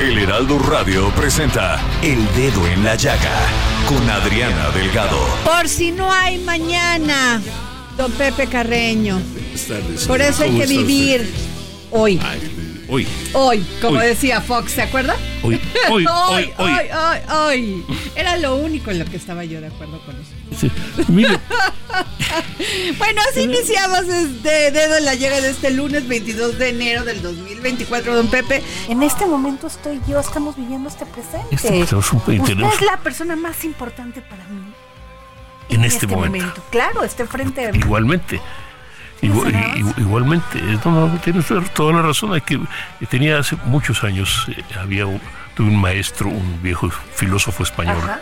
El Heraldo Radio presenta El Dedo en la Llaga con Adriana Delgado. Por si no hay mañana, don Pepe Carreño. Por eso hay que vivir hoy. Hoy. Hoy, como Hoy. decía Fox, ¿se acuerda? Hoy, hoy, hoy, hoy. hoy, hoy. Era lo único en lo que estaba yo de acuerdo con eso. Sí. Bueno, así iniciamos este dedo en la llega de este lunes 22 de enero del 2024, don Pepe. En este momento estoy yo, estamos viviendo este presente. Este- Usted es la persona más importante para mí. En este momento. Claro, esté frente a mí. igualmente. Igual- igualmente, eh, no, no, tiene usted toda la razón. Hay que, eh, tenía hace muchos años, eh, había un, tuve un maestro, un viejo filósofo español, Ajá.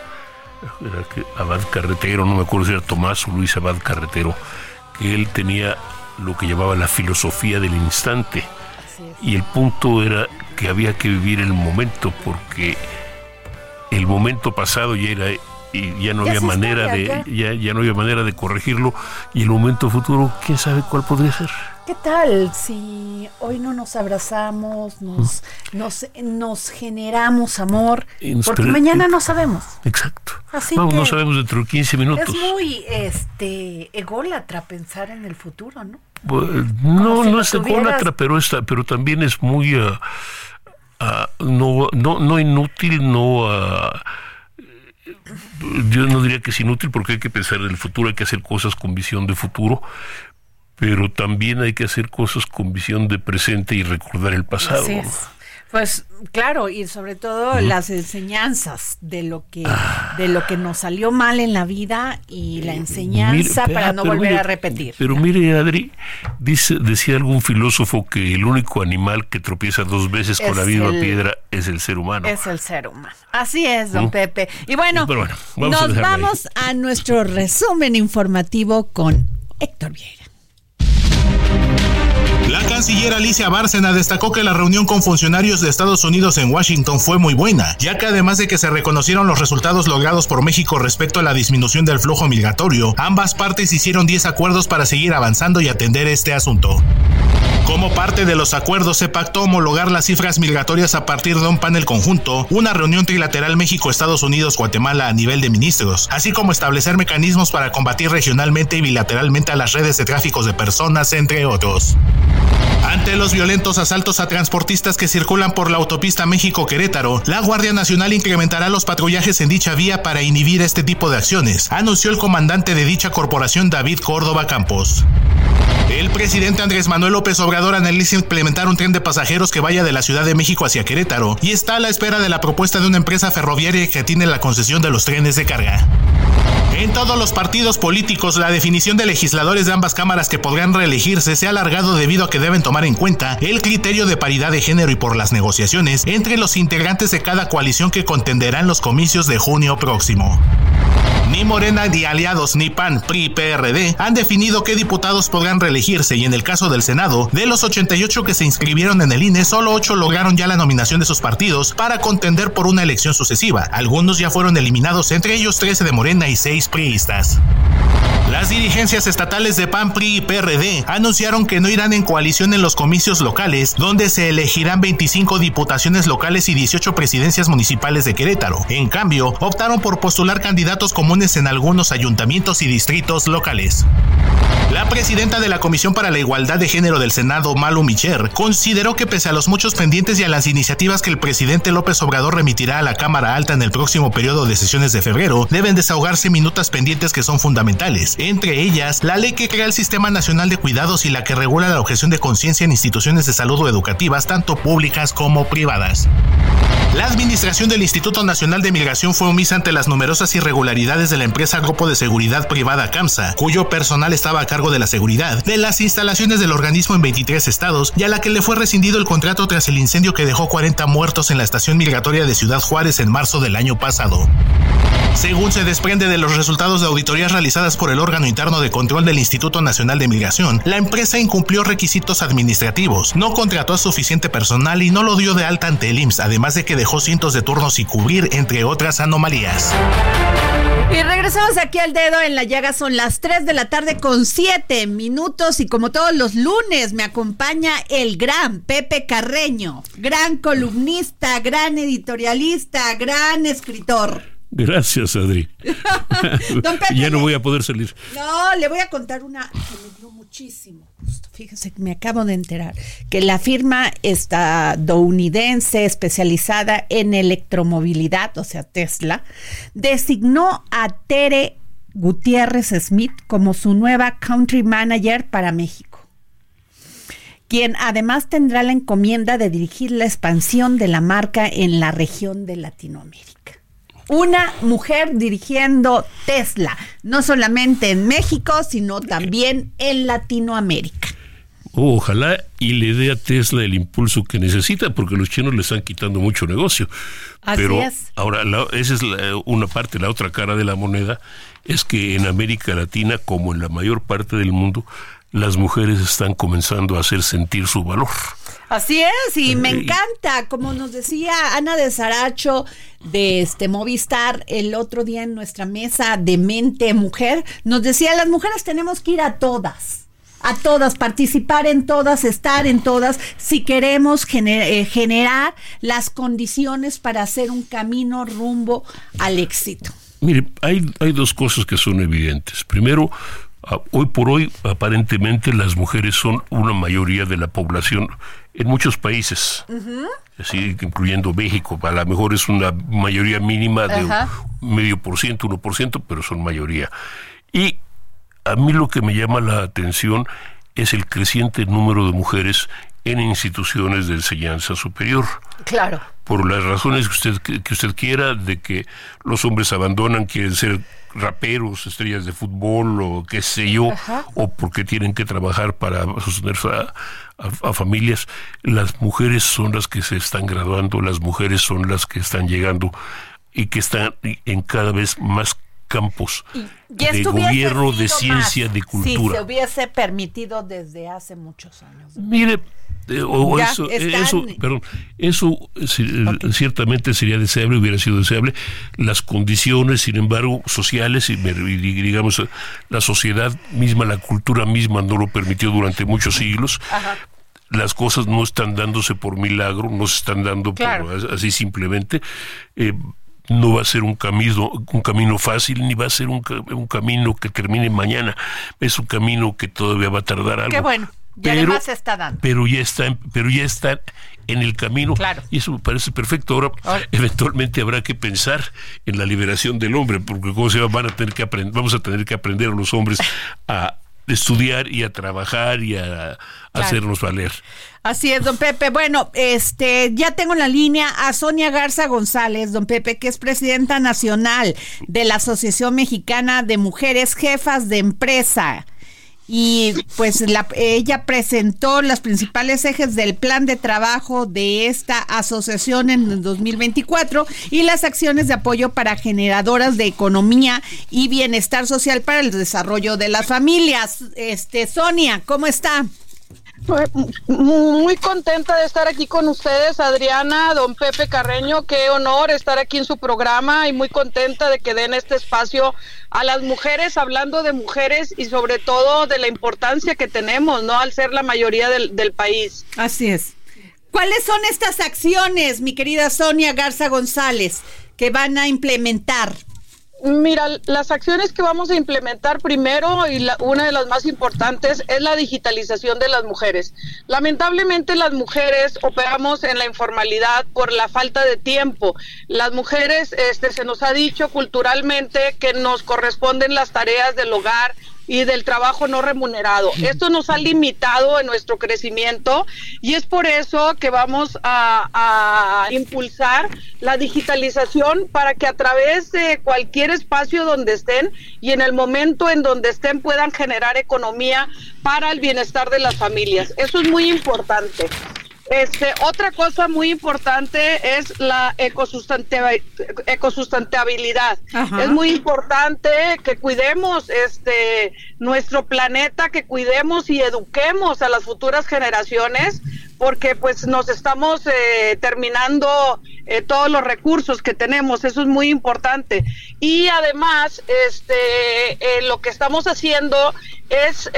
era que Abad Carretero, no me acuerdo si era Tomás o Luis Abad Carretero, que él tenía lo que llamaba la filosofía del instante. Y el punto era que había que vivir el momento porque el momento pasado ya era y ya no Ya había manera historia, de ya, ya no había manera de corregirlo y el momento futuro quién sabe cuál podría ser. ¿Qué tal si hoy no nos abrazamos, nos, nos, nos generamos amor? Nos Porque mañana no sabemos. Exacto. Así Vamos, no sabemos dentro de 15 minutos. Es muy este ególatra pensar en el futuro, ¿no? Pues, no, si no es tuvieras- ególatra, pero está, pero también es muy ah, no, no, no inútil, no ah, yo no diría que es inútil porque hay que pensar en el futuro, hay que hacer cosas con visión de futuro, pero también hay que hacer cosas con visión de presente y recordar el pasado. Así ¿no? es. Pues claro, y sobre todo las enseñanzas de lo que de lo que nos salió mal en la vida y la enseñanza para ah, no volver mire, a repetir. Pero mire, Adri, dice, decía algún filósofo que el único animal que tropieza dos veces con la misma el- piedra es el ser humano. Es el ser humano. Así es, don ¿Mm? Pepe. Y bueno, bueno, vamos a nos ahí. vamos a nuestro resumen informativo con Héctor Vieira. La canciller Alicia Bárcena destacó que la reunión con funcionarios de Estados Unidos en Washington fue muy buena, ya que además de que se reconocieron los resultados logrados por México respecto a la disminución del flujo migratorio, ambas partes hicieron 10 acuerdos para seguir avanzando y atender este asunto. Como parte de los acuerdos se pactó homologar las cifras migratorias a partir de un panel conjunto, una reunión trilateral México-Estados Unidos-Guatemala a nivel de ministros, así como establecer mecanismos para combatir regionalmente y bilateralmente a las redes de tráficos de personas, entre otros. Ante los violentos asaltos a transportistas que circulan por la autopista México-Querétaro, la Guardia Nacional incrementará los patrullajes en dicha vía para inhibir este tipo de acciones, anunció el comandante de dicha corporación David Córdoba Campos. El presidente Andrés Manuel López Obrador analiza implementar un tren de pasajeros que vaya de la Ciudad de México hacia Querétaro y está a la espera de la propuesta de una empresa ferroviaria que tiene la concesión de los trenes de carga. En todos los partidos políticos, la definición de legisladores de ambas cámaras que podrán reelegirse se ha alargado debido a que deben tomar en cuenta el criterio de paridad de género y por las negociaciones entre los integrantes de cada coalición que contenderán los comicios de junio próximo. Ni Morena, ni aliados, ni PAN, PRI, PRD han definido qué diputados podrán reelegirse y en el caso del Senado, de los 88 que se inscribieron en el INE, solo 8 lograron ya la nominación de sus partidos para contender por una elección sucesiva. Algunos ya fueron eliminados, entre ellos 13 de Morena y 6 priistas. Las dirigencias estatales de PAN, PRI y PRD anunciaron que no irán en coalición en los comicios locales, donde se elegirán 25 diputaciones locales y 18 presidencias municipales de Querétaro. En cambio, optaron por postular candidatos comunes en algunos ayuntamientos y distritos locales. La presidenta de la Comisión para la Igualdad de Género del Senado, Malu Micher, consideró que pese a los muchos pendientes y a las iniciativas que el presidente López Obrador remitirá a la Cámara Alta en el próximo periodo de sesiones de febrero, deben desahogarse minutas pendientes que son fundamentales, entre ellas la ley que crea el Sistema Nacional de Cuidados y la que regula la objeción de conciencia en instituciones de salud o educativas, tanto públicas como privadas. La administración del Instituto Nacional de Migración fue omisa ante las numerosas irregularidades de la empresa Grupo de Seguridad Privada CAMSA, cuyo personal estaba a cargo de la seguridad de las instalaciones del organismo en 23 estados y a la que le fue rescindido el contrato tras el incendio que dejó 40 muertos en la estación migratoria de Ciudad Juárez en marzo del año pasado. Según se desprende de los resultados de auditorías realizadas por el órgano interno de control del Instituto Nacional de Migración, la empresa incumplió requisitos administrativos, no contrató a suficiente personal y no lo dio de alta ante el IMSS, además de que dejó cientos de turnos sin cubrir, entre otras anomalías. Y regresamos aquí al dedo en la llaga, son las 3 de la tarde con 7 minutos y como todos los lunes me acompaña el gran Pepe Carreño, gran columnista, gran editorialista, gran escritor. Gracias, Adri. ya no voy a poder salir. No, le voy a contar una que me dio muchísimo gusto. Fíjese que me acabo de enterar que la firma estadounidense especializada en electromovilidad, o sea, Tesla, designó a Tere Gutiérrez Smith como su nueva country manager para México quien además tendrá la encomienda de dirigir la expansión de la marca en la región de Latinoamérica una mujer dirigiendo Tesla, no solamente en México, sino también en Latinoamérica. ojalá y le dé a Tesla el impulso que necesita, porque los chinos le están quitando mucho negocio. Así Pero es. ahora, esa es una parte, la otra cara de la moneda es que en América Latina, como en la mayor parte del mundo, las mujeres están comenzando a hacer sentir su valor. Así es, y me encanta, como nos decía Ana de Saracho de este Movistar el otro día en nuestra mesa de mente mujer, nos decía, las mujeres tenemos que ir a todas a todas, participar en todas, estar en todas, si queremos eh, generar las condiciones para hacer un camino rumbo al éxito. Mire, hay, hay dos cosas que son evidentes. Primero, hoy por hoy aparentemente las mujeres son una mayoría de la población en muchos países, así incluyendo México, a lo mejor es una mayoría mínima de medio por ciento, uno por ciento, pero son mayoría. Y a mí lo que me llama la atención es el creciente número de mujeres en instituciones de enseñanza superior. Claro. Por las razones que usted, que usted quiera, de que los hombres abandonan, quieren ser raperos, estrellas de fútbol o qué sé yo, o porque tienen que trabajar para sostener a, familias, las mujeres son las que se están graduando, las mujeres son las que están llegando y que están en cada vez más campos de gobierno, de ciencia, de cultura. Si se hubiese permitido desde hace muchos años. Mire, eh, o eso, eso, perdón, eso eh, ciertamente sería deseable, hubiera sido deseable. Las condiciones, sin embargo, sociales y, digamos la sociedad misma, la cultura misma no lo permitió durante muchos siglos. Las cosas no están dándose por milagro, no se están dando así simplemente. Eh, no va a ser un camino, un camino fácil, ni va a ser un, un, camino que termine mañana. Es un camino que todavía va a tardar algo. Qué bueno. Y además se está dando. Pero ya está, pero ya está en el camino. Claro. Y eso me parece perfecto. Ahora, eventualmente habrá que pensar en la liberación del hombre, porque como se van a tener que aprender, vamos a tener que aprender a los hombres a estudiar y a trabajar y a, hacernos valer. Así es, don Pepe. Bueno, este, ya tengo en la línea a Sonia Garza González, don Pepe, que es presidenta nacional de la Asociación Mexicana de Mujeres Jefas de Empresa y pues la, ella presentó los principales ejes del plan de trabajo de esta asociación en el 2024 y las acciones de apoyo para generadoras de economía y bienestar social para el desarrollo de las familias. Este Sonia, ¿cómo está? Muy contenta de estar aquí con ustedes, Adriana, don Pepe Carreño, qué honor estar aquí en su programa y muy contenta de que den este espacio a las mujeres, hablando de mujeres y sobre todo de la importancia que tenemos, ¿no? Al ser la mayoría del, del país. Así es. ¿Cuáles son estas acciones, mi querida Sonia Garza González, que van a implementar? Mira, las acciones que vamos a implementar primero y una de las más importantes es la digitalización de las mujeres. Lamentablemente las mujeres operamos en la informalidad por la falta de tiempo. Las mujeres, este, se nos ha dicho culturalmente que nos corresponden las tareas del hogar, y del trabajo no remunerado. Esto nos ha limitado en nuestro crecimiento y es por eso que vamos a, impulsar la digitalización para que a través de cualquier espacio donde estén y en el momento en donde estén puedan generar economía para el bienestar de las familias. Eso es muy importante. Este, otra cosa muy importante es la ecosustentabilidad. Es muy importante que cuidemos este nuestro planeta, que cuidemos y eduquemos a las futuras generaciones, porque pues nos estamos eh, terminando eh, todos los recursos que tenemos. Eso es muy importante. Y además, este, eh, lo que estamos haciendo es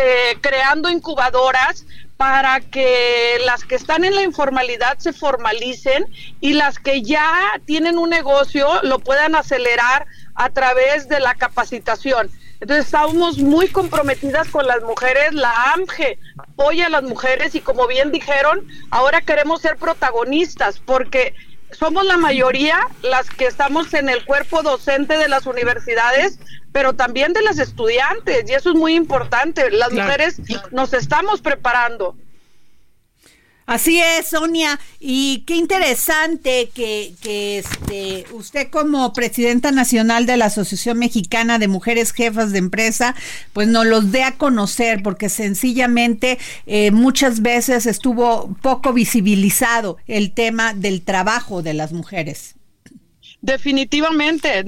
creando incubadoras para que las que están en la informalidad se formalicen y las que ya tienen un negocio lo puedan acelerar a través de la capacitación. Entonces estamos muy comprometidas con las mujeres, la AMGE apoya a las mujeres y como bien dijeron, ahora queremos ser protagonistas porque somos la mayoría las que estamos en el cuerpo docente de las universidades, pero también de las estudiantes, y eso es muy importante. Las mujeres nos estamos preparando. Así es, Sonia, y qué interesante que, que este, usted como presidenta nacional de la Asociación Mexicana de Mujeres Jefas de Empresa, pues nos los dé a conocer, porque sencillamente eh, muchas veces estuvo poco visibilizado el tema del trabajo de las mujeres. Definitivamente,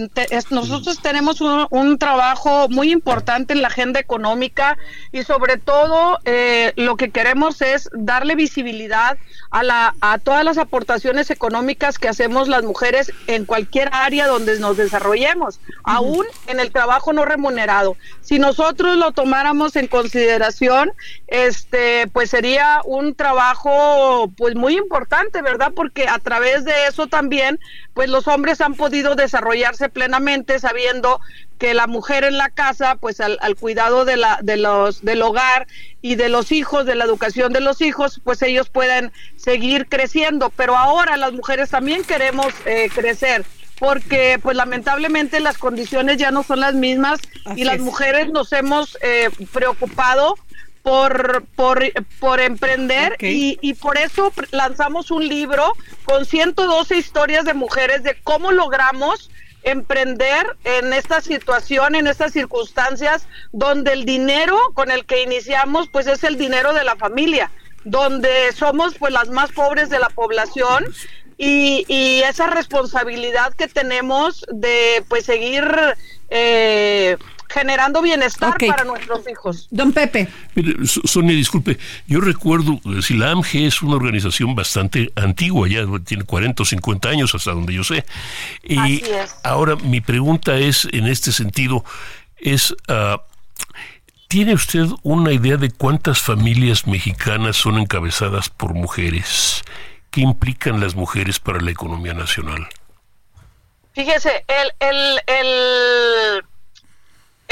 nosotros tenemos un, trabajo muy importante en la agenda económica y sobre todo eh, lo que queremos es darle visibilidad a, la, a todas las aportaciones económicas que hacemos las mujeres en cualquier área donde nos desarrollemos, aún en el trabajo no remunerado. Si nosotros lo tomáramos en consideración, este, pues sería un trabajo pues muy importante, ¿verdad? Porque a través de eso también, pues los hombres han podido desarrollarse plenamente sabiendo que la mujer en la casa, pues al, cuidado de, la, de los, del hogar y de los hijos, de la educación de los hijos, pues ellos pueden seguir creciendo. Pero ahora las mujeres también queremos eh, crecer porque pues lamentablemente las condiciones ya no son las mismas y las mujeres nos hemos eh, preocupado por, por, por emprender y, y, por eso lanzamos un libro con 112 historias de mujeres de cómo logramos emprender en esta situación, en estas circunstancias, donde el dinero con el que iniciamos, pues es el dinero de la familia, donde somos pues las más pobres de la población y, y esa responsabilidad que tenemos de pues seguir eh, generando bienestar para nuestros hijos. Don Pepe. Sonia, disculpe, yo recuerdo, eh, si la AMG es una organización bastante antigua, ya tiene 40 o 50 años hasta donde yo sé. Y ahora mi pregunta es, en este sentido, es... Uh, ¿Tiene usted una idea de cuántas familias mexicanas son encabezadas por mujeres? ¿Qué implican las mujeres para la economía nacional? Fíjese, el, el, el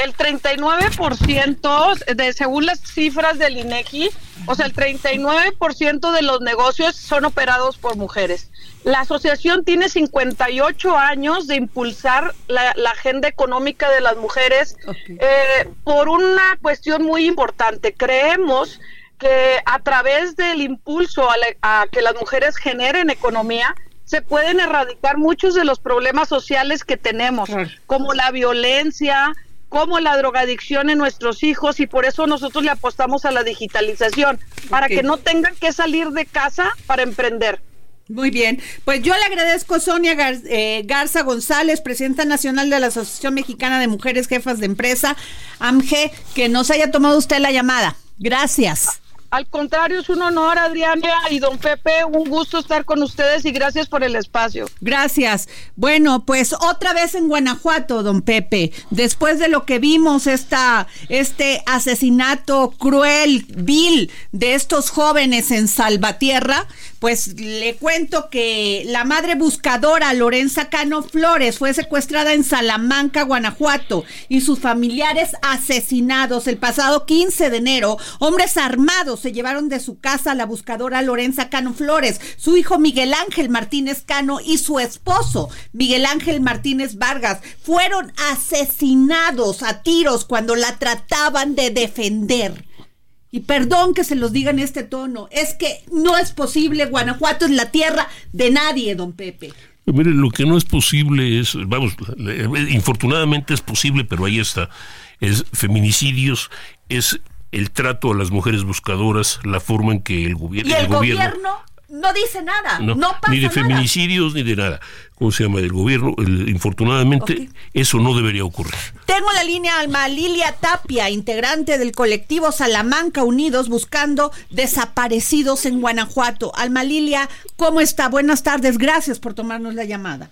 el 39% de según las cifras del INEGI, o sea, el 39% de los negocios son operados por mujeres. La asociación tiene 58 años de impulsar la, agenda económica de las mujeres eh, por una cuestión muy importante. Creemos que a través del impulso a que las mujeres generen economía, se pueden erradicar muchos de los problemas sociales que tenemos, como la violencia, como la drogadicción en nuestros hijos y por eso nosotros le apostamos a la digitalización, para que no tengan que salir de casa para emprender. Muy bien, pues yo le agradezco Sonia eh, Garza González, presidenta nacional de la Asociación Mexicana de Mujeres Jefas de Empresa, AMGE, que nos haya tomado usted la llamada. Gracias. Al contrario, es un honor, Adriana y don Pepe, un gusto estar con ustedes y gracias por el espacio. Gracias. Bueno, pues otra vez en Guanajuato, don Pepe, después de lo que vimos, esta, este asesinato cruel, vil de estos jóvenes en Salvatierra, pues le cuento que la madre buscadora Lorenza Cano Flores fue secuestrada en Salamanca, Guanajuato, y sus familiares asesinados el pasado 15 de enero. Hombres armados se llevaron de su casa a la buscadora Lorenza Cano Flores, su hijo Miguel Ángel Martínez Cano y su esposo Miguel Ángel Martínez Vargas fueron asesinados a tiros cuando la trataban de defender. Y perdón que se los diga en este tono, es que no es posible, Guanajuato es la tierra de nadie, don Pepe. Mire, lo que no es posible es, vamos, infortunadamente es posible, pero ahí está, es feminicidios, es el trato a las mujeres buscadoras, la forma en que el, gobierno... ¿Y el, gobierno, no dice nada, no, pasa Ni de feminicidios ni de nada. ¿Cómo se llama? Del gobierno. infortunadamente, eso no debería ocurrir. Tengo la línea Alma Lilia Tapia, integrante del colectivo Salamanca Unidos, buscando desaparecidos en Guanajuato. Alma Lilia, ¿cómo está? Buenas tardes. Gracias por tomarnos la llamada.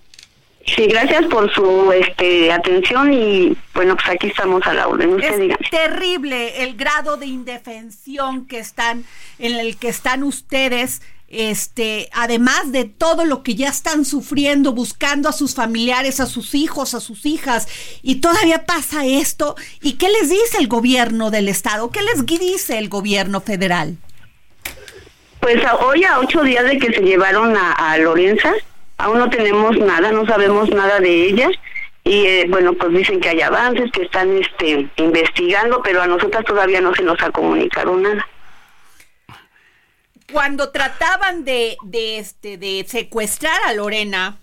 Sí, gracias por su este, atención y bueno, pues aquí estamos a la orden. es terrible el grado de indefensión que están en el que están ustedes este, además de todo lo que ya están sufriendo, buscando a sus familiares, a sus hijos, a sus hijas, y todavía pasa esto. ¿Y qué les dice el gobierno del estado? ¿Qué les dice el gobierno federal? Pues hoy a ocho días de que se llevaron a, Lorenza, aún no tenemos nada, no sabemos nada de ella. Y eh, bueno, pues dicen que hay avances, que están este, investigando, pero a nosotras todavía no se nos ha comunicado nada cuando trataban de, de, este, de secuestrar a Lorena,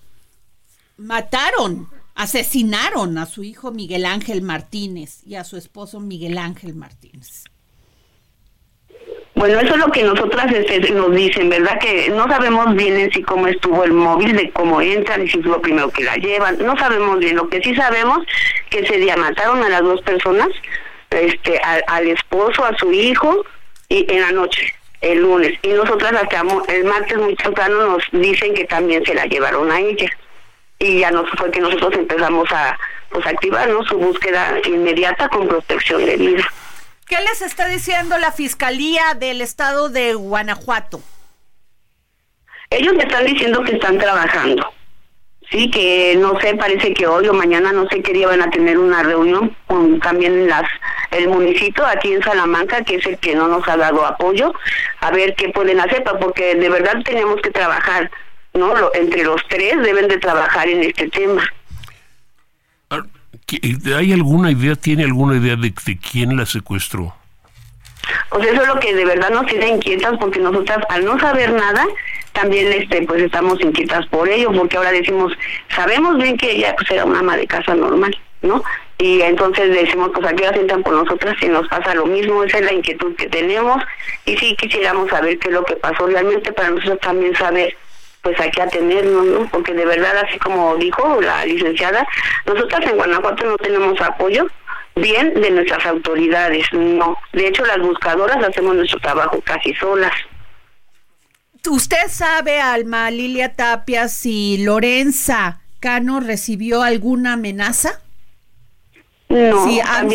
mataron, asesinaron a su hijo Miguel Ángel Martínez y a su esposo Miguel Ángel Martínez. Bueno, eso es lo que nosotras este, nos dicen, ¿verdad? Que no sabemos bien en sí cómo estuvo el móvil, de cómo entran y si es lo primero que la llevan. No sabemos bien. Lo que sí sabemos que ese día mataron a las dos personas, este, al esposo, a su hijo, y en la noche el lunes y nosotras hasta el martes muy temprano nos dicen que también se la llevaron a ella y ya nos fue que nosotros empezamos a pues activarnos su búsqueda inmediata con protección de vida. ¿Qué les está diciendo la Fiscalía del Estado de Guanajuato? Ellos me están diciendo que están trabajando Sí, que no sé, parece que hoy o mañana, no sé qué día van a tener una reunión con también las el municipio aquí en Salamanca, que es el que no nos ha dado apoyo, a ver qué pueden hacer, porque de verdad tenemos que trabajar, ¿no? entre los tres deben de trabajar en este tema. Ah, ¿Hay alguna idea, tiene alguna idea de, de quién la secuestró? Pues eso es lo que de verdad nos tiene inquietas, porque nosotras al no saber nada, también este pues estamos inquietas por ello porque ahora decimos sabemos bien que ella pues era una ama de casa normal no y entonces decimos pues aquí la sientan por nosotras y nos pasa lo mismo esa es la inquietud que tenemos y sí quisiéramos saber qué es lo que pasó realmente para nosotros también saber pues hay que atendernos, ¿no? Porque de verdad, así como dijo la licenciada, nosotras en Guanajuato no tenemos apoyo bien de nuestras autoridades, no. De hecho, las buscadoras hacemos nuestro trabajo casi solas. ¿Usted sabe, Alma Lilia Tapia, si Lorenza Cano recibió alguna amenaza? No, si han,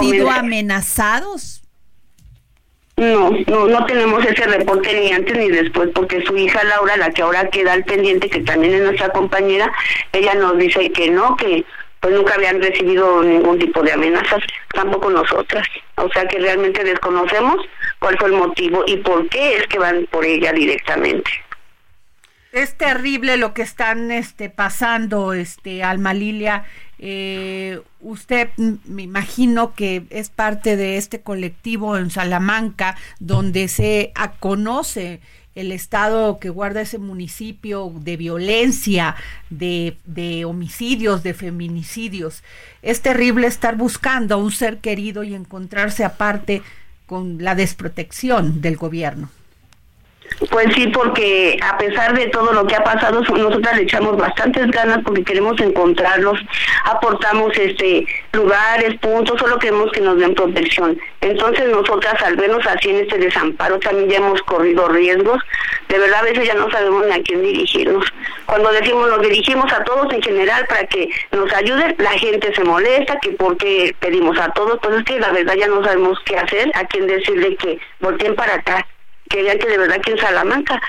sido amenazados. No, no, no tenemos ese reporte ni antes ni después, porque su hija Laura, la que ahora queda al pendiente, que también es nuestra compañera, ella nos dice que no, que pues nunca habían recibido ningún tipo de amenazas, tampoco nosotras. O sea que realmente desconocemos cuál fue el motivo y por qué es que van por ella directamente. Es terrible lo que están este, pasando, este, Alma Lilia. Eh, usted me imagino que es parte de este colectivo en Salamanca donde se conoce el estado que guarda ese municipio de violencia, de, de, homicidios, de feminicidios. Es terrible estar buscando a un ser querido y encontrarse aparte con la desprotección del gobierno. Pues sí, porque a pesar de todo lo que ha pasado, nosotras le echamos bastantes ganas porque queremos encontrarlos, aportamos este lugares, puntos, solo queremos que nos den protección. Entonces nosotras al vernos así en este desamparo también ya hemos corrido riesgos. De verdad a veces ya no sabemos ni a quién dirigirnos. Cuando decimos nos dirigimos a todos en general para que nos ayuden, la gente se molesta, que porque pedimos a todos, pues es que la verdad ya no sabemos qué hacer, a quién decirle que volteen para acá querían que de verdad que en Salamanca,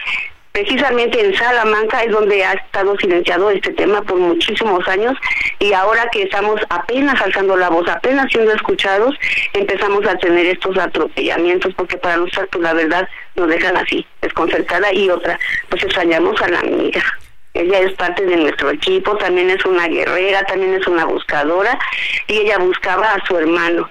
precisamente en Salamanca es donde ha estado silenciado este tema por muchísimos años y ahora que estamos apenas alzando la voz, apenas siendo escuchados, empezamos a tener estos atropellamientos porque para nosotros pues la verdad nos dejan así, desconcertada y otra, pues extrañamos a la amiga. Ella es parte de nuestro equipo, también es una guerrera, también es una buscadora y ella buscaba a su hermano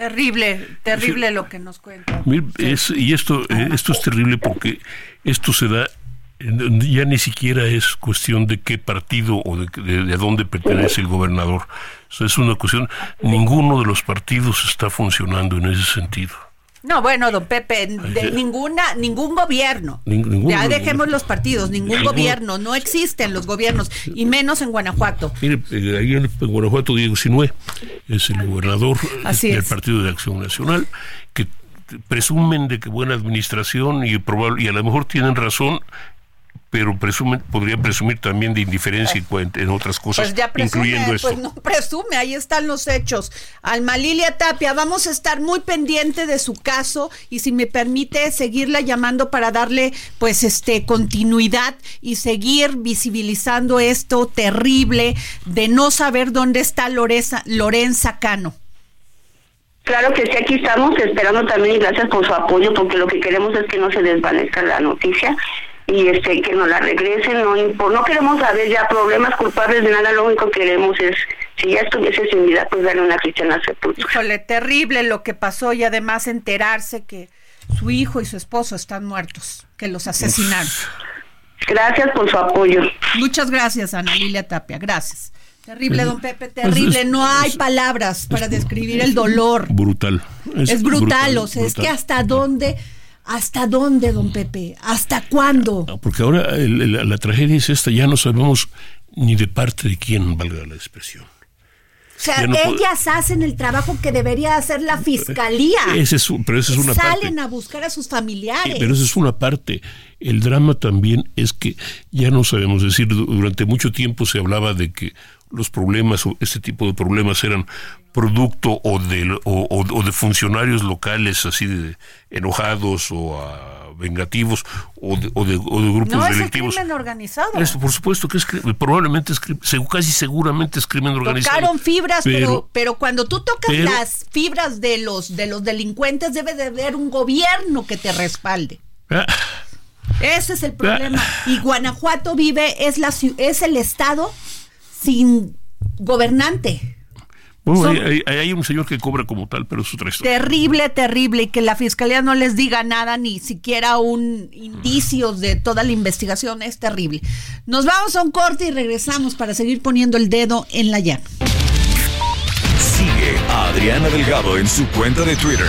Terrible, terrible lo que nos cuenta. y esto, eh, esto es terrible porque esto se da, ya ni siquiera es cuestión de qué partido o de, de, dónde pertenece el gobernador. es una cuestión, ninguno de los partidos está funcionando en ese sentido. No, bueno, don Pepe, de ninguna, ningún gobierno. ya dejemos los partidos, ningún gobierno, no existen los gobiernos, y menos en Guanajuato. Mire, eh, ahí en, Guanajuato Diego Sinué es el gobernador del Partido de Acción Nacional, que presumen de que buena administración y, probable, y a lo mejor tienen razón pero presume, podría presumir también de indiferencia en otras cosas, pues ya presume, incluyendo esto. Pues no presume, ahí están los hechos. Alma Lilia Tapia, vamos a estar muy pendiente de su caso y si me permite seguirla llamando para darle pues este continuidad y seguir visibilizando esto terrible de no saber dónde está Lorenza, Lorenza Cano. Claro que sí, aquí estamos esperando también y gracias por su apoyo porque lo que queremos es que no se desvanezca la noticia y este que nos la regresen, no no queremos saber ya problemas culpables de nada, lo único que queremos es si ya estuviese sin vida, pues darle una cristiana sepultura. Híjole, terrible lo que pasó y además enterarse que su hijo y su esposo están muertos, que los asesinaron. Gracias por su apoyo. Muchas gracias, Ana Lilia Tapia, gracias. Terrible, don Pepe, terrible. No hay palabras para describir el dolor. Brutal. Es, brutal, o sea, es que hasta dónde ¿Hasta dónde, don Pepe? ¿Hasta cuándo? Porque ahora la tragedia es esta, ya no sabemos ni de parte de quién, valga la expresión. O sea, ellas hacen el trabajo que debería hacer la fiscalía. Ese es, pero esa es una Salen a buscar a sus familiares. pero esa es una parte. El drama también es que ya no sabemos decir, durante mucho tiempo se hablaba de que los problemas o este tipo de problemas eran producto o de, o, de funcionarios locales así de enojados o vengativos o de, o de, grupos no, delictivos. Es crimen organizado. por supuesto que es probablemente es casi seguramente es crimen organizado. Tocaron fibras, pero, pero, cuando tú tocas las fibras de los de los delincuentes debe de haber un gobierno que te respalde. Ah. Ese es el problema. y Guanajuato vive es la es el estado sin gobernante. Bueno, hay, un señor que cobra como tal, pero es otra Terrible, terrible, y que la fiscalía no les diga nada, ni siquiera un indicio de toda la investigación, es terrible. Nos vamos a un corte y regresamos para seguir poniendo el dedo en la llave. Sigue a Adriana Delgado en su cuenta de Twitter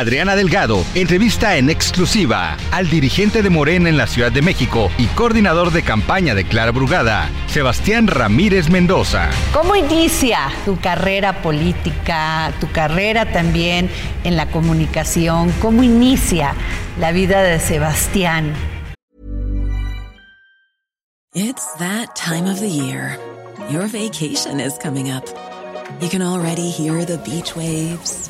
Adriana Delgado entrevista en exclusiva al dirigente de Morena en la Ciudad de México y coordinador de campaña de Clara Brugada, Sebastián Ramírez Mendoza. ¿Cómo inicia tu carrera política, tu carrera también en la comunicación? ¿Cómo inicia la vida de Sebastián? It's that time of the year. Your vacation is coming up. You can already hear the beach waves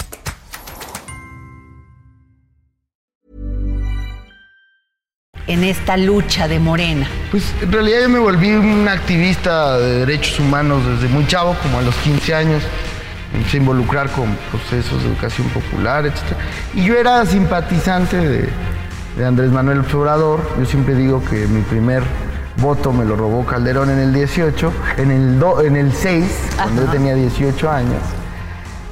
En esta lucha de Morena. Pues en realidad yo me volví un activista de derechos humanos desde muy chavo, como a los 15 años. Me empecé a involucrar con procesos de educación popular, etc. Y yo era simpatizante de, de Andrés Manuel Obrador. Yo siempre digo que mi primer voto me lo robó Calderón en el 18, en el, do, en el 6, cuando yo tenía 18 años.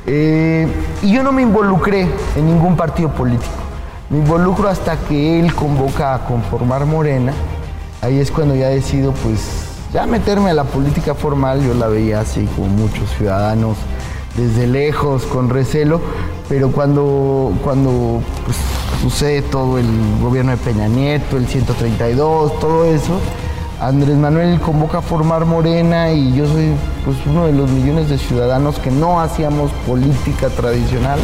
Eh, y yo no me involucré en ningún partido político. Me involucro hasta que él convoca a conformar Morena. Ahí es cuando ya decido, pues, ya meterme a la política formal. Yo la veía así como muchos ciudadanos desde lejos, con recelo. Pero cuando, cuando pues, sucede todo el gobierno de Peña Nieto, el 132, todo eso, Andrés Manuel convoca a formar Morena y yo soy pues, uno de los millones de ciudadanos que no hacíamos política tradicional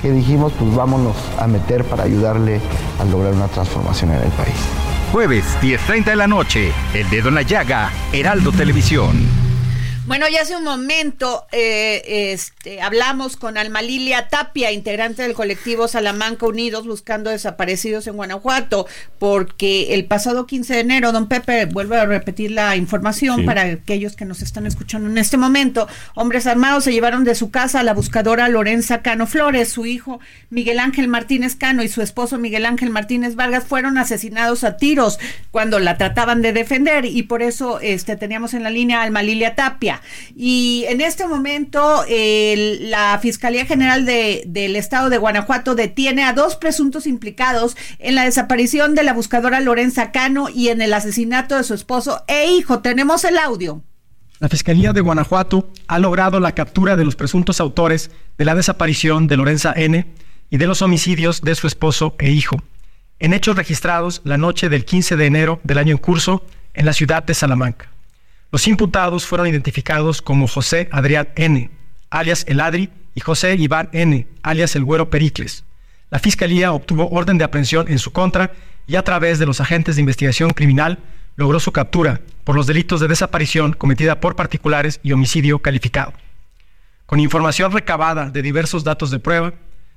que dijimos, pues vámonos a meter para ayudarle a lograr una transformación en el país. Jueves, 10.30 de la noche, El Dedo en la Llaga, Heraldo Televisión. Bueno, ya hace un momento eh, este, hablamos con Alma Lilia Tapia, integrante del colectivo Salamanca Unidos, buscando desaparecidos en Guanajuato, porque el pasado 15 de enero, don Pepe, vuelve a repetir la información para aquellos que nos están escuchando en este momento, hombres armados se llevaron de su casa a la buscadora Lorenza Cano Flores, su hijo Miguel Ángel Martínez Cano y su esposo Miguel Ángel Martínez Vargas fueron asesinados a tiros cuando la trataban de defender y por eso este, teníamos en la línea Alma Lilia Tapia. Y en este momento la Fiscalía General de, del Estado de Guanajuato detiene a dos presuntos implicados en la desaparición de la buscadora Lorenza Cano y en el asesinato de su esposo e hijo. Tenemos el audio. La Fiscalía de Guanajuato ha logrado la captura de los presuntos autores de la desaparición de Lorenza N. y de los homicidios de su esposo e hijo, en hechos registrados la noche del 15 de enero del año en curso en la ciudad de Salamanca. Los imputados fueron identificados como José Adrián N., alias El Adri, y José Iván N., alias El Güero Pericles. La Fiscalía obtuvo orden de aprehensión en su contra y a través de los agentes de investigación criminal logró su captura por los delitos de desaparición cometida por particulares y homicidio calificado. Con información recabada de diversos datos de prueba,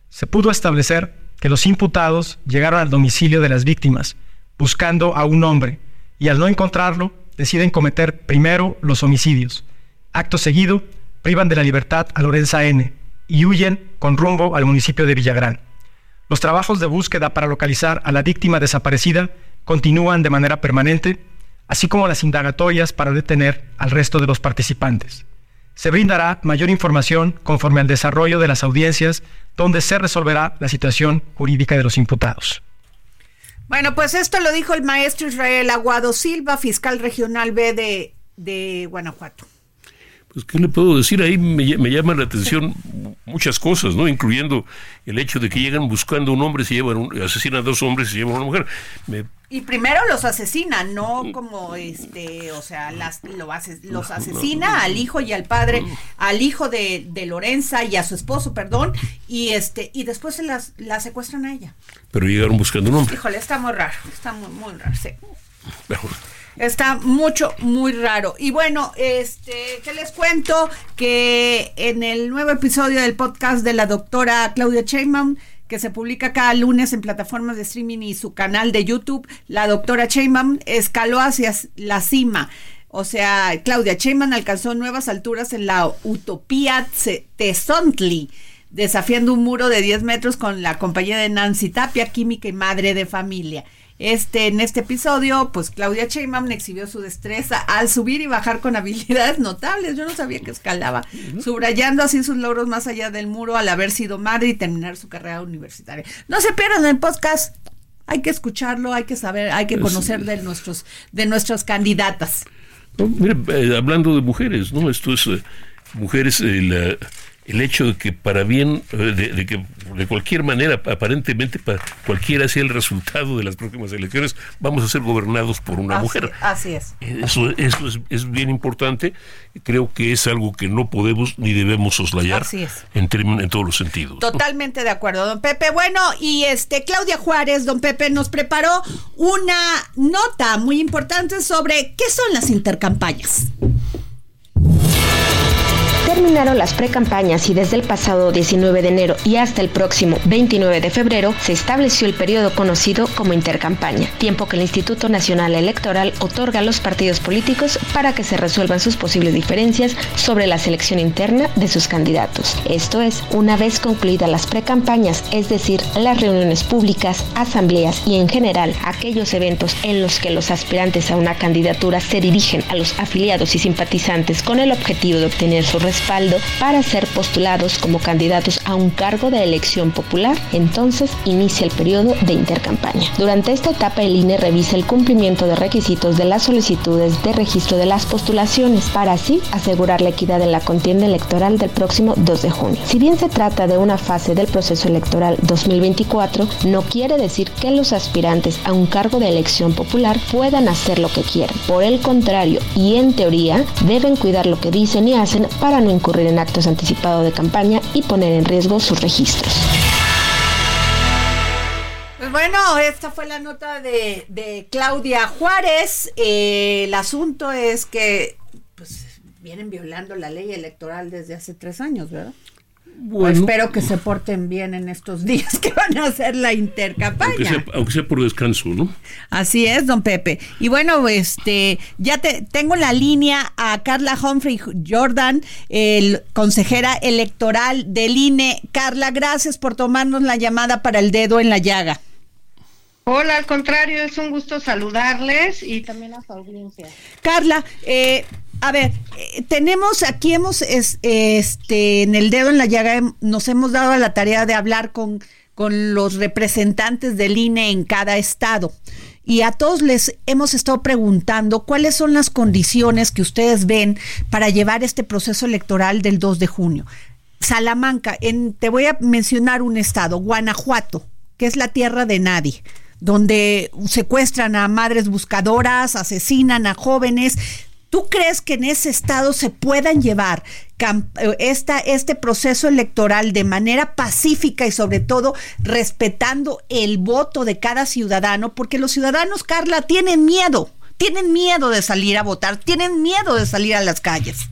se pudo establecer que los imputados llegaron al domicilio de las víctimas buscando a un hombre y al no encontrarlo deciden cometer primero los homicidios. Acto seguido, privan de la libertad a Lorenza N. y huyen con rumbo al municipio de Villagrán. Los trabajos de búsqueda para localizar a la víctima desaparecida continúan de manera permanente, así como las indagatorias para detener al resto de los participantes. Se brindará mayor información conforme al desarrollo de las audiencias donde se resolverá la situación jurídica de los imputados. Bueno, pues esto lo dijo el maestro Israel Aguado Silva, fiscal regional B de, de Guanajuato. Pues, ¿qué le puedo decir? Ahí me, me llaman la atención muchas cosas, ¿no? Incluyendo el hecho de que llegan buscando un hombre, se llevan un, asesinan a dos hombres y se llevan a una mujer. Me, y primero los asesina, no como este, o sea, las, lo los asesina al hijo y al padre, al hijo de, de, Lorenza y a su esposo, perdón, y este, y después se las, la secuestran a ella. Pero llegaron buscando un hombre. Híjole, está muy raro, está muy, muy raro, sí. Está mucho, muy raro. Y bueno, este, ¿qué les cuento? Que en el nuevo episodio del podcast de la doctora Claudia Sheinbaum, que se publica cada lunes en plataformas de streaming y su canal de YouTube, la doctora Sheinbaum escaló hacia la cima. O sea, Claudia Sheinbaum alcanzó nuevas alturas en la utopía Tezontli, desafiando un muro de 10 metros con la compañía de Nancy Tapia, química y madre de familia. Este, en este episodio, pues Claudia Sheinbaum exhibió su destreza al subir y bajar con habilidades notables. Yo no sabía que escalaba, subrayando así sus logros más allá del muro al haber sido madre y terminar su carrera universitaria. No se pierdan el podcast. Hay que escucharlo, hay que saber, hay que conocer de nuestros, de nuestras candidatas. Eh, hablando de mujeres, ¿no? Esto es eh, mujeres, eh, el hecho de que para bien, eh, de, que de cualquier manera, aparentemente para cualquiera sea el resultado de las próximas elecciones, vamos a ser gobernados por una mujer. Así es. Eso, eso es, bien importante. Creo que es algo que no podemos ni debemos soslayar En, en todos los sentidos. Totalmente de acuerdo, don Pepe. Bueno, y este Claudia Juárez, don Pepe, nos preparó una nota muy importante sobre qué son las intercampañas. Terminaron las precampañas y desde el pasado 19 de enero y hasta el próximo 29 de febrero se estableció el periodo conocido como intercampaña, tiempo que el Instituto Nacional Electoral otorga a los partidos políticos para que se resuelvan sus posibles diferencias sobre la selección interna de sus candidatos. Esto es, una vez concluidas las precampañas, es decir, las reuniones públicas, asambleas y en general aquellos eventos en los que los aspirantes a una candidatura se dirigen a los afiliados y simpatizantes con el objetivo de obtener su respaldo para ser postulados como candidatos a un cargo de elección popular, entonces inicia el periodo de intercampaña. Durante esta etapa el INE revisa el cumplimiento de requisitos de las solicitudes de registro de las postulaciones para así asegurar la equidad en la contienda electoral del próximo 2 de junio. Si bien se trata de una fase del proceso electoral 2024, no quiere decir que los aspirantes a un cargo de elección popular puedan hacer lo que quieran. Por el contrario, y en teoría, deben cuidar lo que dicen y hacen para no incurrir en actos anticipados de campaña y poner en riesgo sus registros. Pues bueno, esta fue la nota de, Claudia Juárez. Eh, el asunto es que pues, vienen violando la ley electoral desde hace tres años, ¿verdad? Pues espero que se porten bien en estos días que van a hacer la intercampaña. Aunque sea, por descanso, ¿no? Así es, don Pepe. Y bueno, este, ya te tengo la línea a Carla Humphrey Jordan, el consejera electoral del INE. Carla, gracias por tomarnos la llamada para el dedo en la llaga. Hola, al contrario, es un gusto saludarles y también a su audiencia. Carla, eh, a ver, eh, tenemos aquí hemos este en el dedo en la llaga nos hemos dado la tarea de hablar con con los representantes del INE en cada estado y a todos les hemos estado preguntando cuáles son las condiciones que ustedes ven para llevar este proceso electoral del 2 de junio. Salamanca, en, te voy a mencionar un estado, Guanajuato, que es la tierra de nadie donde secuestran a madres buscadoras, asesinan a jóvenes, ¿Tú crees que en ese estado se puedan llevar eh, esta, este proceso electoral de manera pacífica y sobre todo respetando el voto de cada ciudadano? Porque los ciudadanos, Carla, tienen miedo, tienen miedo de salir a votar, tienen miedo de salir a las calles.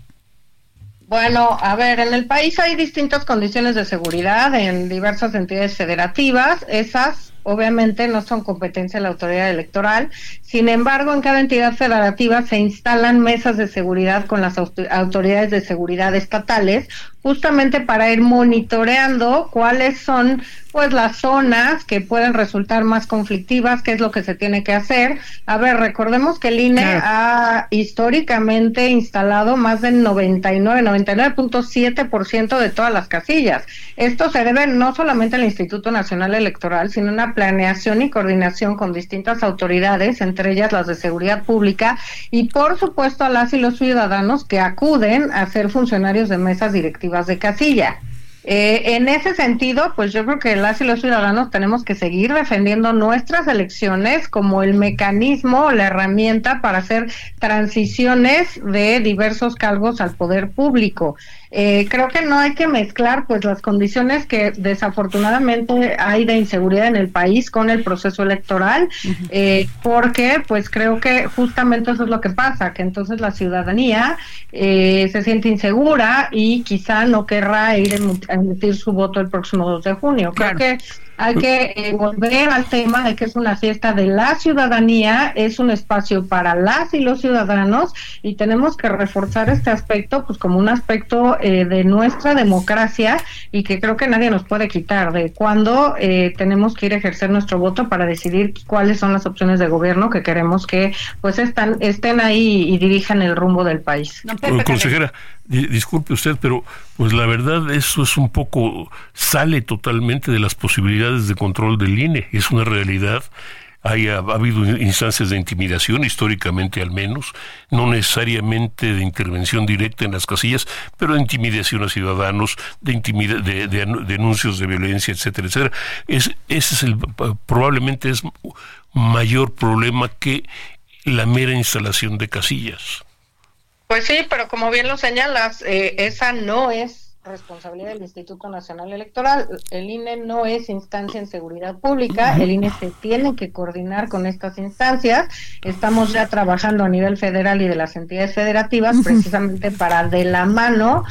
Bueno, a ver, en el país hay distintas condiciones de seguridad en diversas entidades federativas. Esas obviamente no son competencia de la autoridad electoral. Sin embargo, en cada entidad federativa se instalan mesas de seguridad con las autoridades de seguridad estatales, justamente para ir monitoreando cuáles son pues las zonas que pueden resultar más conflictivas, qué es lo que se tiene que hacer. A ver, recordemos que el INE ha históricamente instalado más del 99, 99.7% de todas las casillas. Esto se debe no solamente al Instituto Nacional Electoral, sino a una planeación y coordinación con distintas autoridades, entre ellas las de seguridad pública, y por supuesto a las y los ciudadanos que acuden a ser funcionarios de mesas directivas de casilla. Eh, en ese sentido, pues yo creo que las y los ciudadanos tenemos que seguir defendiendo nuestras elecciones como el mecanismo la herramienta para hacer transiciones de diversos cargos al poder público. Eh, creo que no hay que mezclar pues las condiciones que desafortunadamente hay de inseguridad en el país con el proceso electoral, eh, porque pues creo que justamente eso es lo que pasa, que entonces la ciudadanía eh, se siente insegura y quizá no querrá ir a emitir su voto el próximo 2 de junio. Creo que hay que eh, volver al tema de que es una fiesta de la ciudadanía, es un espacio para las y los ciudadanos y tenemos que reforzar este aspecto pues como un aspecto eh, de nuestra democracia y que creo que nadie nos puede quitar de cuando eh, tenemos que ir a ejercer nuestro voto para decidir cuáles son las opciones de gobierno que queremos que pues están, estén ahí y dirijan el rumbo del país. consejera, disculpe usted, pero pues la verdad eso es un poco, sale totalmente de las posibilidades de control del INE, es una realidad. Hay, ha, habido instancias de intimidación, históricamente al menos, no necesariamente de intervención directa en las casillas, pero de intimidación a ciudadanos, de, de, de, denuncios de violencia, etcétera, etcétera. Es, ese es el, probablemente es mayor problema que la mera instalación de casillas. Pues sí, pero como bien lo señalas, eh, esa no es responsabilidad del Instituto Nacional Electoral. El INE no es instancia en seguridad pública, el INE se tiene que coordinar con estas instancias. Estamos ya trabajando a nivel federal y de las entidades federativas precisamente para de la mano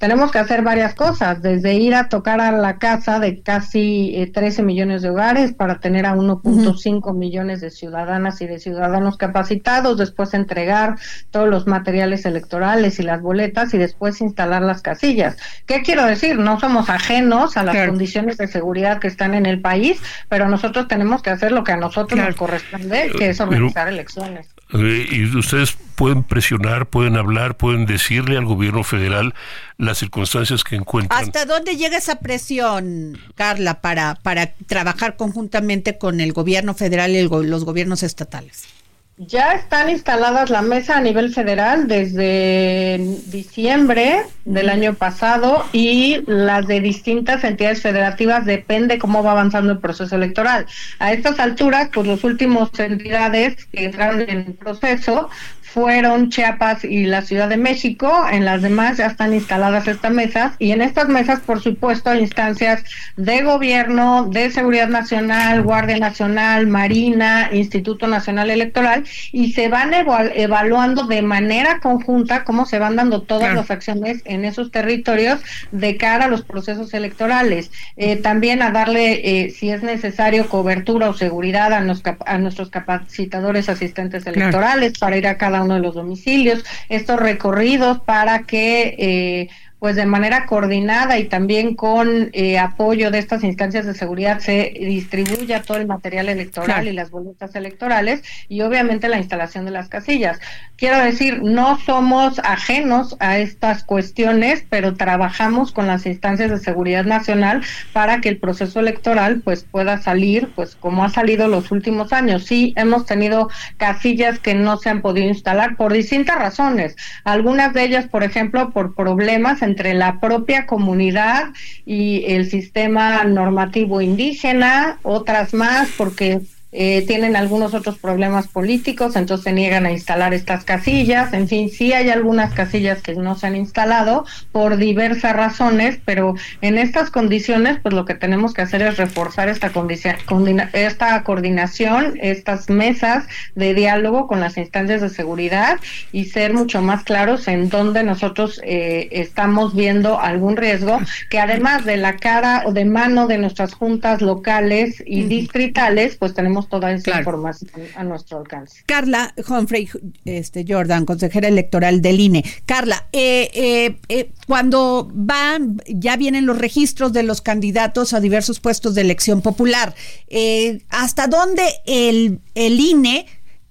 tenemos que hacer varias cosas, desde ir a tocar a la casa de casi 13 eh, millones de hogares para tener a 1.5 millones de ciudadanas y de ciudadanos capacitados, después entregar todos los materiales electorales y las boletas y después instalar las casillas. ¿Qué quiero decir? No somos ajenos a las condiciones de seguridad que están en el país, pero nosotros tenemos que hacer lo que a nosotros nos corresponde, que es organizar elecciones. Eh, y ustedes pueden presionar, pueden hablar, pueden decirle al gobierno federal las circunstancias que encuentran. ¿Hasta dónde llega esa presión, Carla, para, para trabajar conjuntamente con el gobierno federal y los gobiernos estatales? Ya están instaladas la mesa a nivel federal desde diciembre del año pasado y las de distintas entidades federativas depende cómo va avanzando el proceso electoral. A estas alturas, pues los últimos entidades que entraron en el proceso fueron Chiapas y la Ciudad de México, en las demás ya están instaladas estas mesas y en estas mesas, por supuesto, instancias de gobierno, de seguridad nacional, Guardia Nacional, Marina, Instituto Nacional Electoral y se van evaluando de manera conjunta cómo se van dando todas las acciones en esos territorios de cara a los procesos electorales. Eh, también a darle, eh, si es necesario, cobertura o seguridad a, a nuestros capacitadores asistentes electorales para ir a cada uno de los domicilios, estos recorridos para que eh, pues de manera coordinada y también con eh, apoyo de estas instancias de seguridad se distribuya todo el material electoral y las boletas electorales y obviamente la instalación de las casillas. Quiero decir, no somos ajenos a estas cuestiones, pero trabajamos con las instancias de seguridad nacional para que el proceso electoral pues pueda salir pues como ha salido los últimos años. Sí, hemos tenido casillas que no se han podido instalar por distintas razones. Algunas de ellas, por ejemplo, por problemas en entre la propia comunidad y el sistema normativo indígena, otras más porque eh, tienen algunos otros problemas políticos, entonces se niegan a instalar estas casillas. En fin, sí hay algunas casillas que no se han instalado por diversas razones, pero en estas condiciones, pues lo que tenemos que hacer es reforzar esta, esta coordinación, estas mesas de diálogo con las instancias de seguridad y ser mucho más claros en dónde nosotros eh, estamos viendo algún riesgo, que además de la cara o de mano de nuestras juntas locales y distritales, pues tenemos toda esa información a nuestro alcance. Carla Humphrey este, Jordan, consejera electoral del INE. Carla, eh, eh, eh, cuando van, ya vienen los registros de los candidatos a diversos puestos de elección popular, ¿hasta dónde el, el INE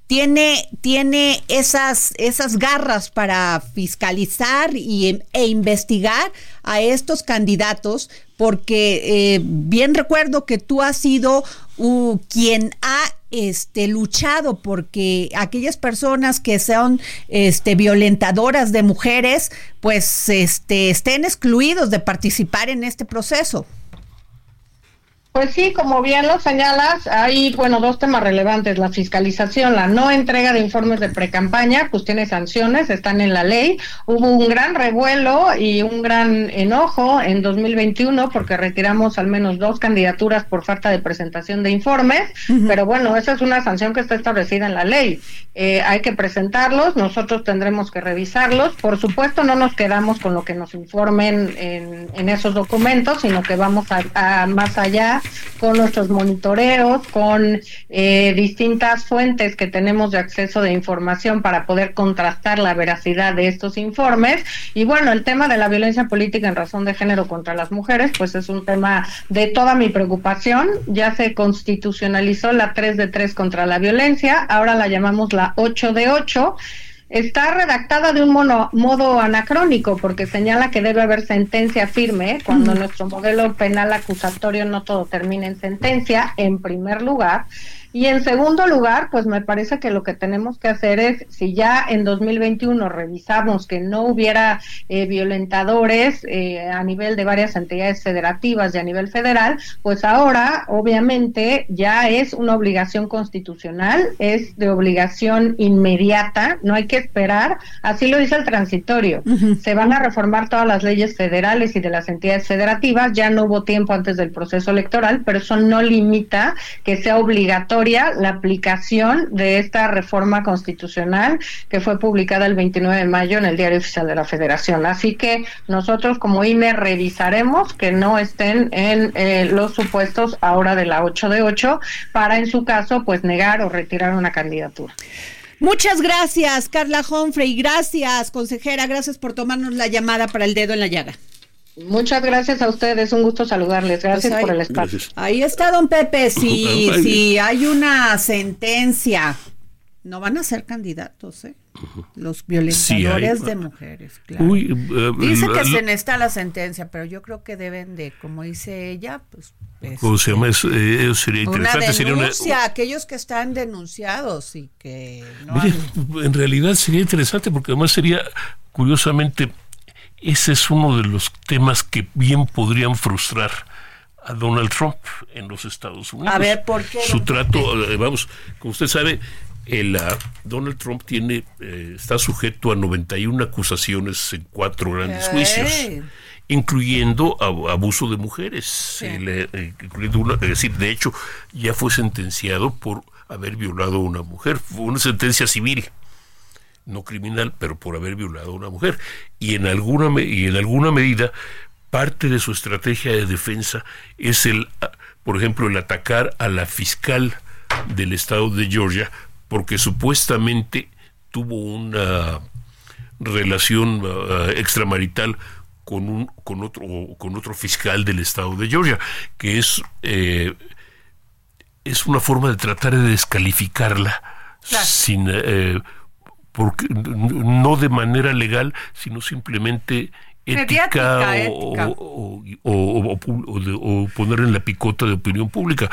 tiene, tiene esas, esas garras para fiscalizar y, e investigar a estos candidatos, porque eh, bien recuerdo que tú has sido quien ha este, luchado porque aquellas personas que son este, violentadoras de mujeres, pues este, estén excluidos de participar en este proceso. Pues sí, como bien lo señalas, hay, bueno, dos temas relevantes. La fiscalización, la no entrega de informes de precampaña, pues tiene sanciones, están en la ley. Hubo un gran revuelo y un gran enojo en 2021 porque retiramos al menos dos candidaturas por falta de presentación de informes, pero bueno, esa es una sanción que está establecida en la ley. Eh, hay que presentarlos, nosotros tendremos que revisarlos. Por supuesto, no nos quedamos con lo que nos informen en, esos documentos, sino que vamos a más allá con nuestros monitoreos, con eh, distintas fuentes que tenemos de acceso de información para poder contrastar la veracidad de estos informes. Y bueno, el tema de la violencia política en razón de género contra las mujeres, pues es un tema de toda mi preocupación. Ya se constitucionalizó la 3 de 3 contra la violencia, ahora la llamamos la 8 de 8 está redactada de un modo anacrónico porque señala que debe haber sentencia firme cuando nuestro modelo penal acusatorio no todo termina en sentencia, en primer lugar. Y en segundo lugar, pues me parece que lo que tenemos que hacer es, si ya en 2021 revisamos que no hubiera eh, violentadores eh, a nivel de varias entidades federativas y a nivel federal, pues ahora obviamente ya es una obligación constitucional, es de obligación inmediata, no hay que esperar, así lo dice el transitorio. Se van a reformar todas las leyes federales y de las entidades federativas, ya no hubo tiempo antes del proceso electoral, pero eso no limita que sea obligatorio la aplicación de esta reforma constitucional que fue publicada el 29 de mayo en el Diario Oficial de la Federación. Así que nosotros como INE revisaremos que no estén en eh, los supuestos ahora de la 8 de 8 para en su caso pues negar o retirar una candidatura. Muchas gracias, Carla Humphrey. Gracias, consejera. Gracias por tomarnos la llamada para el dedo en la llaga. Muchas gracias a ustedes, un gusto saludarles. Gracias pues por el espacio. Ahí está, don Pepe. Si, si hay una sentencia, no van a ser candidatos, ¿eh? Los violentadores de mujeres, claro. Eh, dice que se necesita la sentencia, pero yo creo que deben de, como dice ella, pues. ¿Cómo se llama? Eh, sería interesante. Una denuncia, aquellos que están denunciados y que. en realidad sería interesante porque además sería, curiosamente, ese es uno de los temas que bien podrían frustrar a Donald Trump en los Estados Unidos. A ver, ¿por qué? Su trato, eh, vamos, como usted sabe, el, uh, Donald Trump tiene eh, está sujeto a 91 acusaciones en cuatro grandes juicios, incluyendo abuso de mujeres. Eh, incluyendo es decir, de hecho, ya fue sentenciado por haber violado a una mujer. Fue una sentencia civil no criminal, pero por haber violado a una mujer. Y en alguna, y en alguna medida, parte de su estrategia de defensa es el, por ejemplo, el atacar a la fiscal del estado de Georgia, porque supuestamente tuvo una relación uh, extramarital con un con otro con otro fiscal del estado de Georgia que es eh, es una forma de tratar de descalificarla sin eh, porque no de manera legal, sino simplemente ética, o, o, poner en la picota de opinión pública,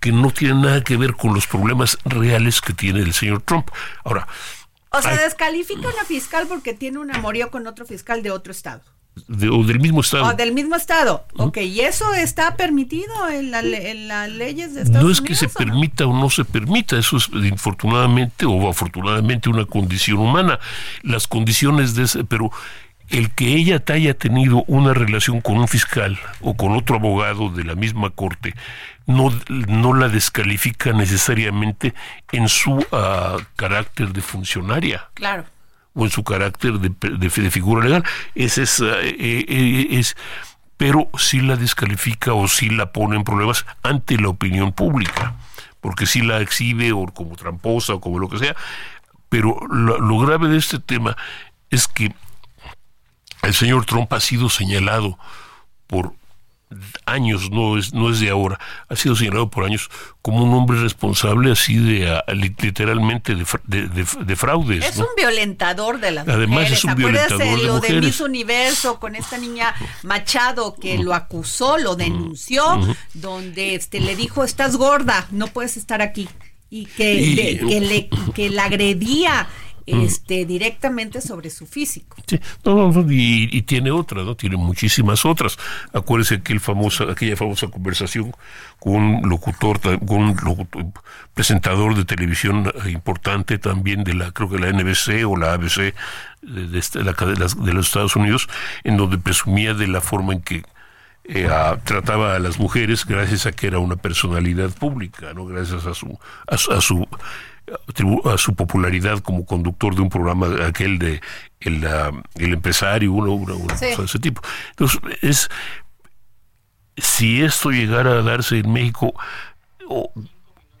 que no tiene nada que ver con los problemas reales que tiene el señor Trump. Ahora. O sea, descalifica a fiscal porque tiene un amorío con otro fiscal de otro estado o del mismo estado. O del mismo estado. Ok, ¿y eso está permitido en, la, en las leyes de Estados Unidos? No es que se permita o no se permita, eso es infortunadamente o afortunadamente una condición humana. Las condiciones de ese, pero el que ella haya tenido una relación con un fiscal o con otro abogado de la misma corte no, no la descalifica necesariamente en su ah, carácter de funcionaria. Claro o en su carácter de, de, figura legal. Es, eh, eh, es, pero sí la descalifica o sí la pone en problemas ante la opinión pública, porque sí la exhibe o como tramposa o como lo que sea. Pero lo grave de este tema es que el señor Trump ha sido señalado por años, no es, no es de ahora, ha sido señalado por años como un hombre responsable así de literalmente de, de, fraudes. Es un violentador de las Además es un violentador de lo de Miss Universo con esta niña Machado que lo acusó, lo denunció, donde este le dijo estás gorda, no puedes estar aquí y que, que, le, que la agredía este, directamente sobre su físico. Sí, no, no, y, tiene otras, ¿no? Tiene muchísimas otras. Acuérdese que el famoso, aquella famosa conversación con un locutor, con un presentador de televisión importante también de la, creo que la NBC o la ABC de, este, la, de, los Estados Unidos, en donde presumía de la forma en que eh, trataba a las mujeres gracias a que era una personalidad pública, no gracias a su a su a su popularidad como conductor de un programa aquel de el, el empresario uno, uno, ese tipo. Entonces es si esto llegara a darse en México,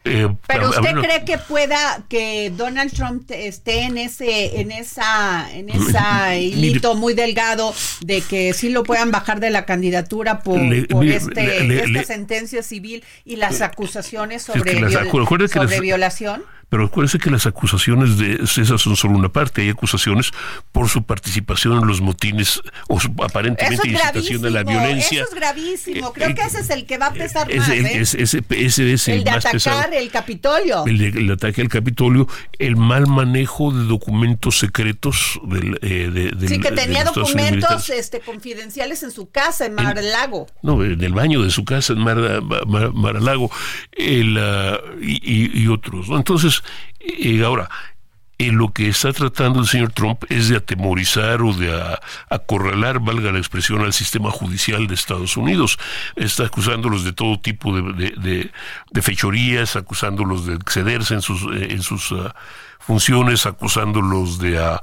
eh, Pero usted cree que pueda que Donald Trump esté en ese en esa en esa hilito muy delgado de que sí lo puedan bajar de la candidatura por, este, esta sentencia civil y las acusaciones sobre, sobre violación? Pero acuérdense que las acusaciones de esas son solo una parte. Hay acusaciones por su participación en los motines o su aparentemente incitación de la violencia. Eso es gravísimo. Creo que ese es el que va a pesar más. El, ¿eh? ese, es el, de atacar el Capitolio. El, ataque al Capitolio, el mal manejo de documentos secretos del, eh, sí, que tenía documentos este, confidenciales en su casa en Mar del Lago. No, en el baño de su casa en Mar, Mar, Lago el, ah, y, y otros. Entonces ahora, en lo que está tratando el señor Trump es de atemorizar o de acorralar, valga la expresión, al sistema judicial de Estados Unidos. Está acusándolos de todo tipo de, fechorías, acusándolos de excederse en sus, eh, en sus ah, funciones, acusándolos de... Uh,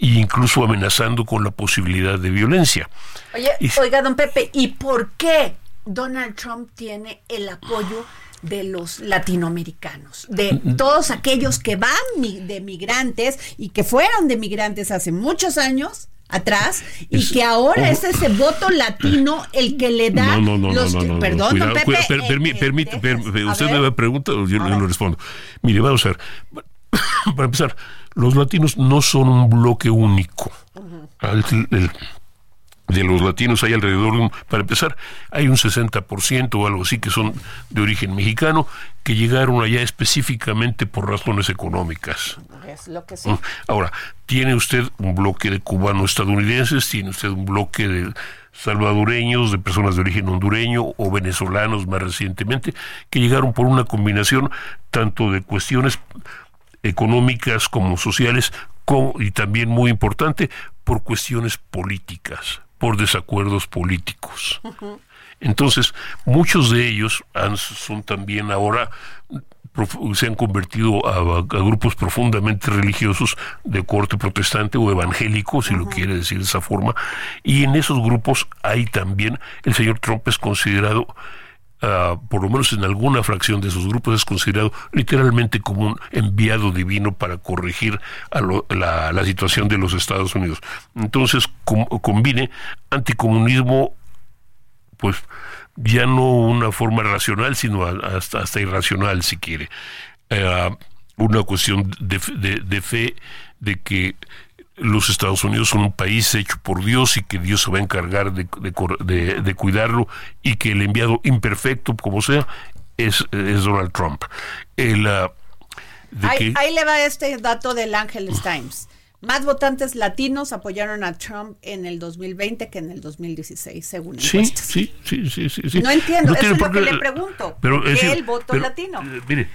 incluso amenazando con la posibilidad de violencia. Oye, oiga, don Pepe, ¿y por qué Donald Trump tiene el apoyo de los latinoamericanos, de mm, mm. todos aquellos que van de migrantes y que fueron de migrantes hace muchos años atrás y que ahora es ese voto latino el que le da no, no, los no, perdón permite usted me pregunta yo, yo lo respondo. Mire vamos a ver. Para empezar los latinos no son un bloque único. El, de los latinos hay alrededor de un, para empezar, hay un 60% o algo así que son de origen mexicano que llegaron allá específicamente por razones económicas. Es lo que sí. Ahora, tiene usted un bloque de cubanos estadounidenses, tiene usted un bloque de salvadoreños, de personas de origen hondureño o venezolanos más recientemente, que llegaron por una combinación tanto de cuestiones económicas como sociales y también muy importante por cuestiones políticas por desacuerdos políticos. Entonces, muchos de ellos son también ahora se han convertido a, grupos profundamente religiosos de corte protestante o evangélico, si lo quiere decir de esa forma, y en esos grupos hay también, el señor Trump es considerado Uh, por lo menos en alguna fracción de esos grupos, es considerado literalmente como un enviado divino para corregir a la, situación de los Estados Unidos. Entonces, combine anticomunismo, pues ya no una forma racional, sino hasta, hasta irracional, si quiere. Uh, una cuestión de fe de que los Estados Unidos son un país hecho por Dios y que Dios se va a encargar de, de, cuidarlo y que el enviado imperfecto, como sea, es, es Donald Trump. El, ah, ahí, le va este dato del Angeles Times. Más votantes latinos apoyaron a Trump en el 2020 que en el 2016, según sí, sí, sí, sí, sí, No entiendo, eso es lo que le pregunto. Pero, ¿Qué el voto latino? Eh, mire,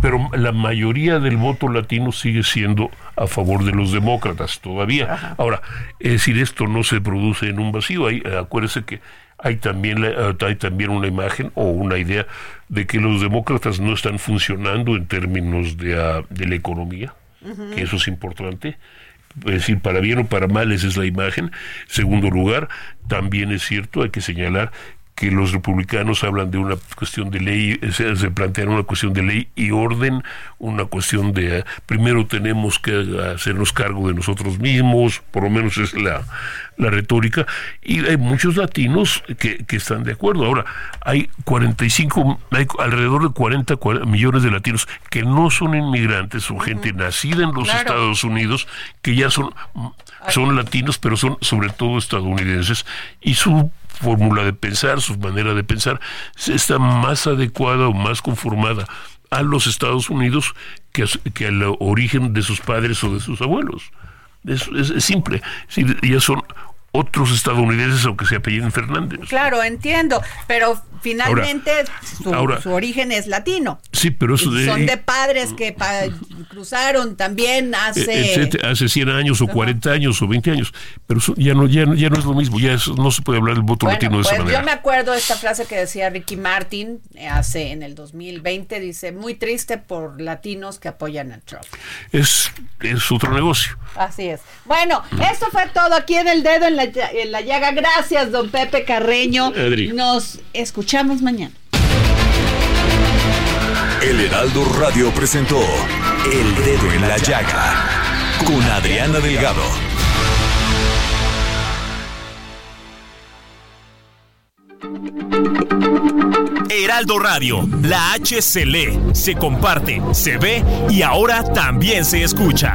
pero, la mayoría del voto latino sigue siendo a favor de los demócratas todavía. Ahora, es decir, esto no se produce en un vacío. Hay, acuérdese que hay también, hay también una imagen o una idea de que los demócratas no están funcionando en términos de, ah, de la economía, que eso es importante es decir, para bien o para mal, esa es la imagen. Segundo lugar, también es cierto, hay que señalar que los republicanos hablan de una cuestión de ley, se, se plantean una cuestión de ley y orden, una cuestión de eh, primero tenemos que hacernos cargo de nosotros mismos, por lo menos es la, la retórica, y hay muchos latinos que, que, están de acuerdo. Ahora, hay 45, hay alrededor de 40, millones de latinos que no son inmigrantes, son gente nacida en los Estados Unidos, que ya son, son latinos, pero son sobre todo estadounidenses, y su fórmula de pensar, su manera de pensar, está más adecuada o más conformada a los Estados Unidos que, que al origen de sus padres o de sus abuelos. Es, es, simple. ya son otros estadounidenses, aunque se apelliden Fernández. Claro, entiendo, pero finalmente su, origen es latino. Sí, pero eso de, Son de padres que cruzaron también hace... Eh, hace 100 años o 40 años o 20 años, pero ya, no, ya, ya no es lo mismo, ya no se puede hablar del voto latino de esa pues manera. Yo me acuerdo de esta frase que decía Ricky Martin eh, hace en el 2020, dice, muy triste por latinos que apoyan a Trump. Es, es otro negocio. Así es. Bueno, eso fue todo aquí en el dedo en la, en la llaga. Gracias, don Pepe Carreño. Adri. Nos escuchamos mañana. El Heraldo Radio presentó El Dedo en la Llaga con Adriana Delgado. Heraldo Radio, la H se lee, se comparte, se ve y ahora también se escucha.